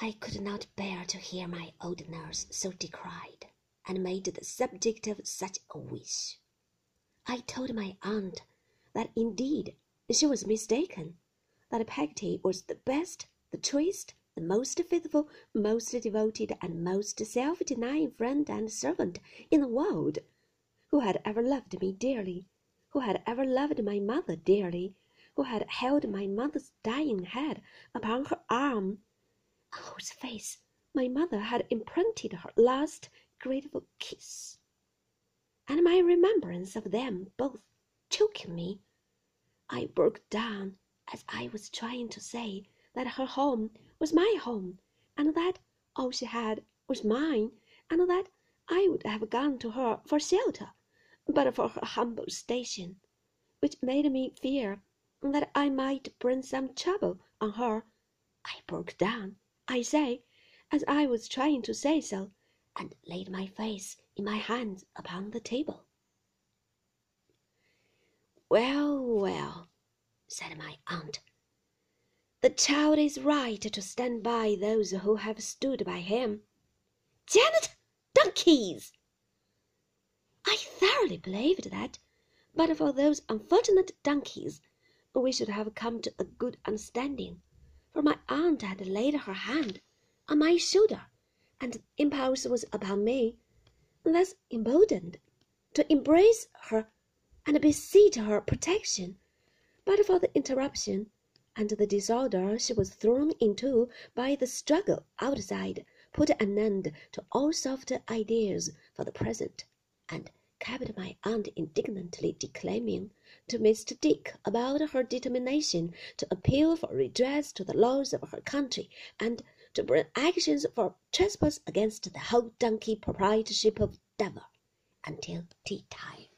I could not bear to hear my old nurse so decried, and made the subject of such a wish. I told my aunt that indeed she was mistaken, that Peggotty was the best, the truest, the most faithful, most devoted, and most self denying friend and servant in the world, who had ever loved me dearly, who had ever loved my mother dearly, who had held my mother's dying head upon her arm, whose face my mother had imprinted her last grateful kiss. And my remembrance of them both choking me, I broke down as I was trying to say that her home was my home, and that all she had was mine, and that I would have gone to her for shelter but for her humble station, which made me fear that I might bring some trouble on her. I broke down, I say, as I was trying to say so, and laid my face in my hands upon the table. Well, well, said my aunt, the child is right to stand by those who have stood by him. Janet, donkeys! I thoroughly believed that, but for those unfortunate donkeys, we should have come to a good understanding, for my aunt had laid her hand on my shoulder, and the impulse was upon me, thus emboldened, to embrace her and beseech her protection, but for the interruption and the disorder she was thrown into by the struggle outside put an end to all softer ideas for the present and kept my aunt indignantly declaiming to Mr. Dick about her determination to appeal for redress to the laws of her country and to bring actions for trespass against the whole donkey proprietorship of Dover until tea time.